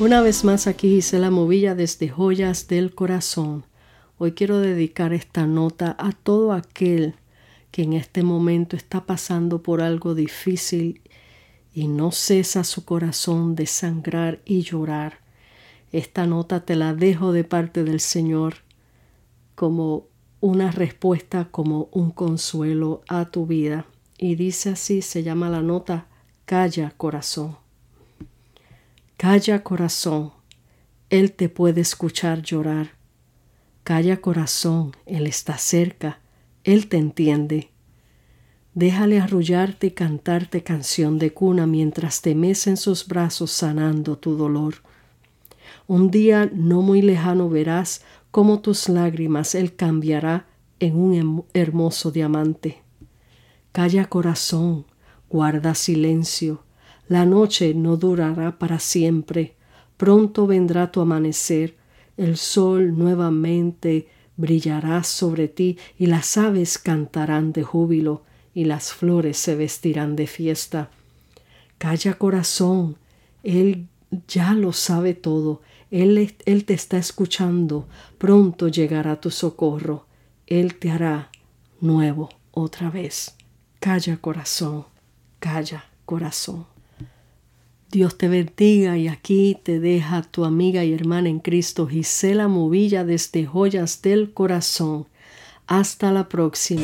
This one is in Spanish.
Una vez más aquí hice la Movilla desde Joyas del Corazón. Hoy quiero dedicar esta nota a todo aquel que en este momento está pasando por algo difícil y no cesa su corazón de sangrar y llorar. Esta nota te la dejo de parte del Señor como una respuesta, como un consuelo a tu vida. Y dice así, se llama la nota, Calla corazón. Calla corazón, Él te puede escuchar llorar. Calla corazón, Él está cerca, Él te entiende. Déjale arrullarte y cantarte canción de cuna mientras te mece en sus brazos sanando tu dolor. Un día no muy lejano verás cómo tus lágrimas Él cambiará en un hermoso diamante. Calla corazón, guarda silencio, la noche no durará para siempre, pronto vendrá tu amanecer, el sol nuevamente brillará sobre ti y las aves cantarán de júbilo y las flores se vestirán de fiesta. Calla corazón, Él ya lo sabe todo, él, él te está escuchando, pronto llegará tu socorro, Él te hará nuevo otra vez. Calla corazón, calla corazón. Dios te bendiga y aquí te deja tu amiga y hermana en Cristo Gisela Movilla desde Joyas del Corazón. Hasta la próxima.